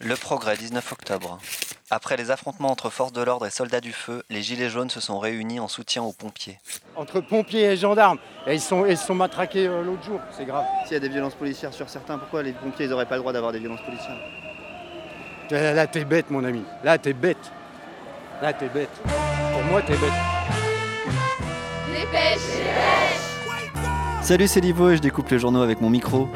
Le progrès, 19 octobre. Après les affrontements entre forces de l'ordre et soldats du feu, les Gilets jaunes se sont réunis en soutien aux pompiers. Entre pompiers et gendarmes, et ils, sont, ils se sont matraqués euh, l'autre jour, c'est grave. S'il y a des violences policières sur certains, pourquoi les pompiers n'auraient pas le droit d'avoir des violences policières? Là, là, t'es bête, mon ami. Là, t'es bête. Là, t'es bête. Pour moi, t'es bête. Salut, c'est Livo et je découpe les journaux avec mon micro.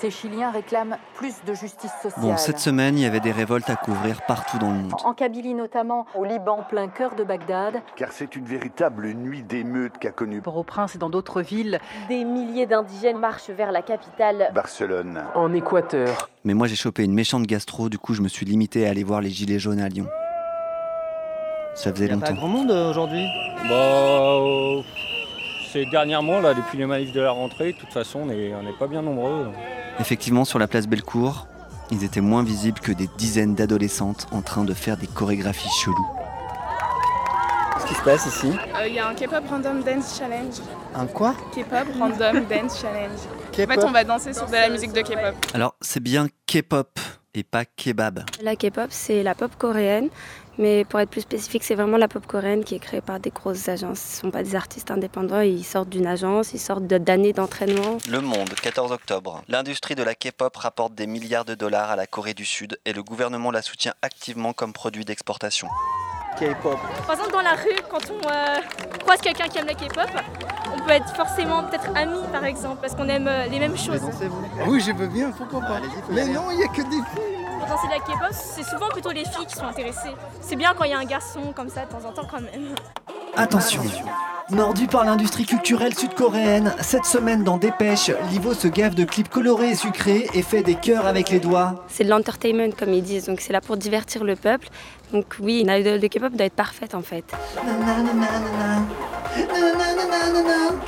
Ces Chiliens réclament plus de justice sociale. Bon, cette semaine, il y avait des révoltes à couvrir partout dans le monde. En Kabylie notamment, au Liban, plein cœur de Bagdad. car c'est une véritable nuit d'émeute qu'a connue Port-au-Prince et dans d'autres villes. Des milliers d'indigènes marchent vers la capitale. Barcelone. En Équateur. Mais moi, j'ai chopé une méchante gastro, du coup, je me suis limité à aller voir les Gilets jaunes à Lyon. Ça faisait Il n'y a pas longtemps. grand monde euh, aujourd'hui Bah, euh, c'est dernièrement, là, depuis les manifs de la rentrée, de toute façon, on n'est on n'est pas bien nombreux. Effectivement, sur la place Bellecour, ils étaient moins visibles que des dizaines d'adolescentes en train de faire des chorégraphies cheloues. Qu'est-ce qui se passe ici? Il y a un K-pop Random Dance Challenge. Un quoi? K-pop Random Dance Challenge. En fait, on va danser sur de la musique de K-pop. Alors, c'est bien K-pop et pas kebab. La K-pop, c'est la pop coréenne, mais pour être plus spécifique, c'est vraiment la pop coréenne qui est créée par des grosses agences. Ce ne sont pas des artistes indépendants, ils sortent d'une agence, ils sortent d'années d'entraînement. Le Monde, 14 octobre. L'industrie de la K-pop rapporte des milliards de dollars à la Corée du Sud et le gouvernement la soutient activement comme produit d'exportation. K-pop. Par exemple, dans la rue, quand on euh, croise quelqu'un qui aime la K-pop, on peut être forcément peut-être amis, par exemple, parce qu'on aime euh, les mêmes choses. vous Oui, je veux bien, pourquoi pas. Mais non, il n'y a que des filles. Pour danser de la K-pop, c'est souvent plutôt les filles qui sont intéressées. C'est bien quand il y a un garçon comme ça, de temps en temps, quand même. Attention Mordu par l'industrie culturelle sud-coréenne, cette semaine dans Dépêche, Livo se gave de clips colorés et sucrés et fait des cœurs avec les doigts. C'est de l'entertainment, comme ils disent, donc c'est là pour divertir le peuple. Donc oui, une idole de K-pop doit être parfaite en fait.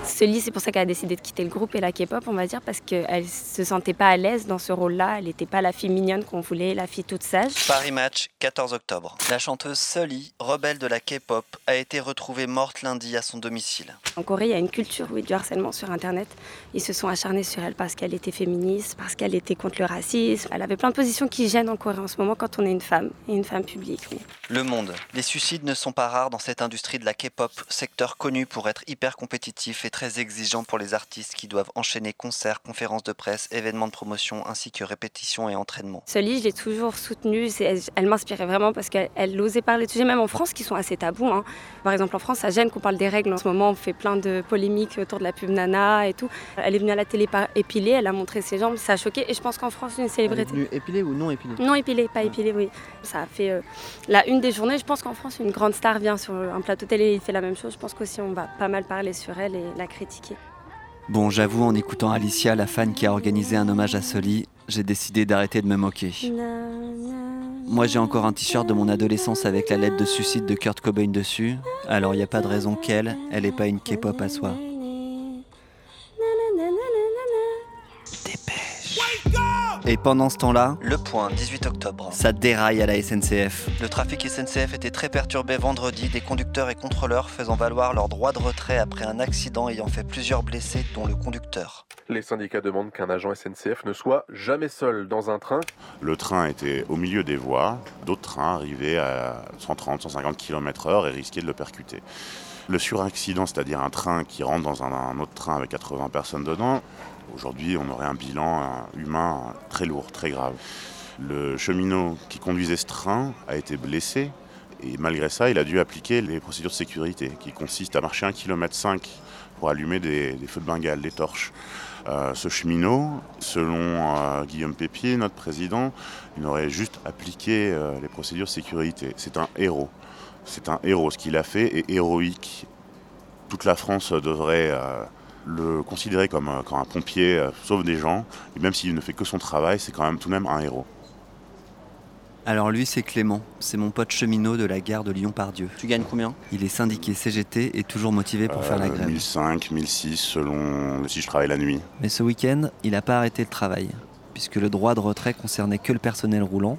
Sully, c'est pour ça qu'elle a décidé de quitter le groupe et la K-pop, on va dire, parce qu'elle se sentait pas à l'aise dans ce rôle-là. Elle n'était pas la fille mignonne qu'on voulait, la fille toute sage. Paris Match, 14 octobre. La chanteuse Sully, rebelle de la K-pop, a été retrouvée morte lundi à son domicile. En Corée, il y a une culture oui, du harcèlement sur Internet. Ils se sont acharnés sur elle parce qu'elle était féministe, parce qu'elle était contre le racisme. Elle avait plein de positions qui gênent en Corée en ce moment quand on est une femme, et une femme publique. oui. Le Monde. Les suicides ne sont pas rares dans cette industrie de la K-pop, secteur connu pour être hyper compétitif et très exigeant pour les artistes qui doivent enchaîner concerts, conférences de presse, événements de promotion ainsi que répétitions et entraînements. Sully, je l'ai toujours soutenue. Elle, elle m'inspirait vraiment parce qu'elle elle osait parler de sujets, même en France, qui sont assez tabous. hein. Par exemple, en France, ça gêne qu'on parle des règles. En ce moment, on fait plein de polémiques autour de la pub Nana et tout. Elle est venue à la télé par épilée, elle a montré ses jambes, ça a choqué. Et je pense qu'en France, une Elle est célébrité. venue épilée ou non épilée? Non épilée, pas épilée, oui. Ça a fait euh, la une des journées. Je pense qu'en France, une grande star vient sur un plateau télé et il fait la même chose. Je pense qu'aussi, on va pas mal parler sur elle et la critiquer. Bon, j'avoue, en écoutant Alicia, la fan qui a organisé un hommage à Sully, j'ai décidé d'arrêter de me moquer. Moi, j'ai encore un t-shirt de mon adolescence avec la lettre de suicide de Kurt Cobain dessus. Alors, il n'y a pas de raison qu'elle, elle ait pas une K-pop à soi. Et pendant ce temps-là, le point, 18 octobre. Ça déraille à la SNCF. Le trafic SNCF était très perturbé vendredi, des conducteurs et contrôleurs faisant valoir leur droit de retrait après un accident ayant fait plusieurs blessés, dont le conducteur. Les syndicats demandent qu'un agent SNCF ne soit jamais seul dans un train. Le train était au milieu des voies, d'autres trains arrivaient à 130, 150 km/h et risquaient de le percuter. Le suraccident, c'est-à-dire un train qui rentre dans un, un autre train avec 80 personnes dedans, aujourd'hui on aurait un bilan humain très lourd, très grave. Le cheminot qui conduisait ce train a été blessé et malgré ça il a dû appliquer les procédures de sécurité qui consistent à marcher 1,5 km pour allumer des, feux de Bengale, des torches. Euh, ce cheminot, selon euh, Guillaume Pépier, notre président, il aurait juste appliqué euh, les procédures de sécurité. C'est un héros. C'est un héros. Ce qu'il a fait est héroïque. Toute la France devrait le considérer comme, euh, comme un pompier, euh, sauve des gens. Et même s'il ne fait que son travail, c'est quand même tout de même un héros. Alors lui, c'est Clément. C'est mon pote cheminot de la gare de Lyon-Pardieu. Tu gagnes combien? Il est syndiqué CGT et toujours motivé pour faire la Euh, grève. 1005, 1006 selon si je travaille la nuit. Mais ce week-end, il n'a pas arrêté le travail, puisque le droit de retrait concernait que le personnel roulant,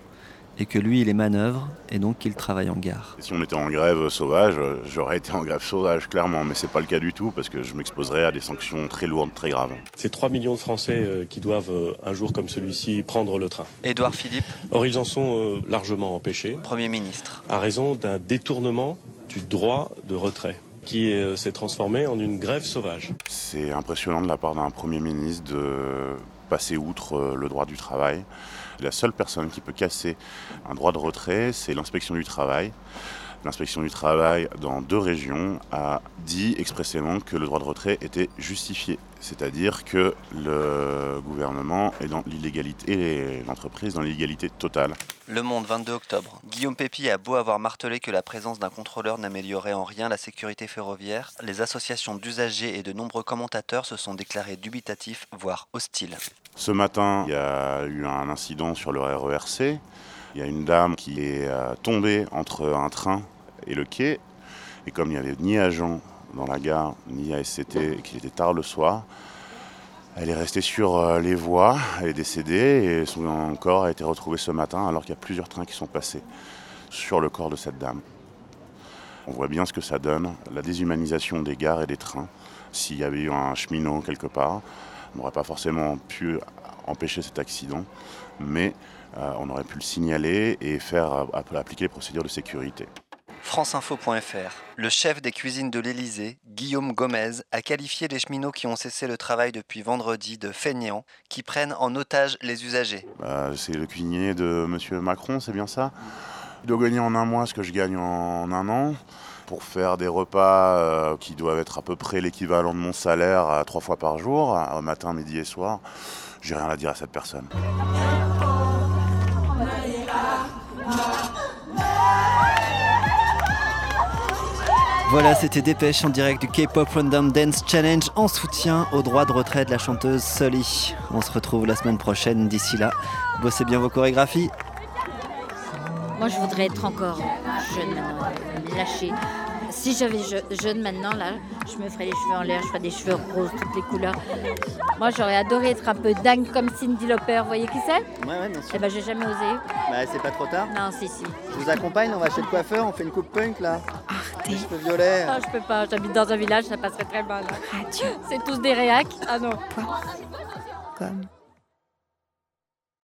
et que lui il les manœuvre et donc qu'il travaille en gare. Si on était en grève sauvage, j'aurais été en grève sauvage clairement, mais c'est pas le cas du tout parce que je m'exposerais à des sanctions très lourdes, très graves. C'est 3 millions de Français euh, qui doivent euh, un jour comme celui-ci prendre le train. Édouard Philippe Or ils en sont euh, largement empêchés. Premier ministre. À raison d'un détournement du droit de retrait qui s'est transformé en une grève sauvage. C'est impressionnant de la part d'un Premier ministre de passer outre le droit du travail. La seule personne qui peut casser un droit de retrait, c'est l'inspection du travail. L'inspection du travail dans deux régions a dit expressément que le droit de retrait était justifié. C'est-à-dire que le gouvernement est dans l'illégalité et l'entreprise dans l'illégalité totale. Le Monde, 22 octobre. Guillaume Pépi a beau avoir martelé que la présence d'un contrôleur n'améliorait en rien la sécurité ferroviaire, les associations d'usagers et de nombreux commentateurs se sont déclarés dubitatifs, voire hostiles. Ce matin, il y a eu un incident sur le RERC. Il y a une dame qui est euh, tombée entre un train et le quai. Et comme il n'y avait ni agent dans la gare, ni ASCT, et qu'il était tard le soir, elle est restée sur euh, les voies, elle est décédée et son corps a été retrouvé ce matin alors qu'il y a plusieurs trains qui sont passés sur le corps de cette dame. On voit bien ce que ça donne, la déshumanisation des gares et des trains. S'il y avait eu un cheminot quelque part, on n'aurait pas forcément pu empêcher cet accident, mais euh, on aurait pu le signaler et faire euh, appliquer les procédures de sécurité. Franceinfo.fr Le chef des cuisines de l'Elysée, Guillaume Gomez, a qualifié les cheminots qui ont cessé le travail depuis vendredi de feignants qui prennent en otage les usagers. Bah, c'est le cuisinier de M. Macron, c'est bien ça? Il doit gagner en un mois ce que je gagne en un an pour faire des repas euh, qui doivent être à peu près l'équivalent de mon salaire à trois fois par jour, matin, midi et soir. J'ai rien à dire à cette personne. Voilà, c'était Dépêche en direct du K-Pop Random Dance Challenge en soutien au droit de retrait de la chanteuse Sully. On se retrouve la semaine prochaine. D'ici là, bossez bien vos chorégraphies. Moi, je voudrais être encore jeune lâchée. Si j'avais jeune maintenant, là, je me ferais les cheveux en l'air, je ferais des cheveux roses, toutes les couleurs. Moi, j'aurais adoré être un peu dingue comme Cindy Lauper. Vous voyez qui c'est? Ouais, ouais, bien sûr. Eh ben, j'ai jamais osé. Bah, c'est pas trop tard Non, si, si. Je vous accompagne, on va chez le coiffeur, on fait une coupe punk, là. Arrêtez. cheveux violets. Ah, je peux pas, j'habite dans un village, ça passerait très mal. C'est tous des réacs. Ah non. Comme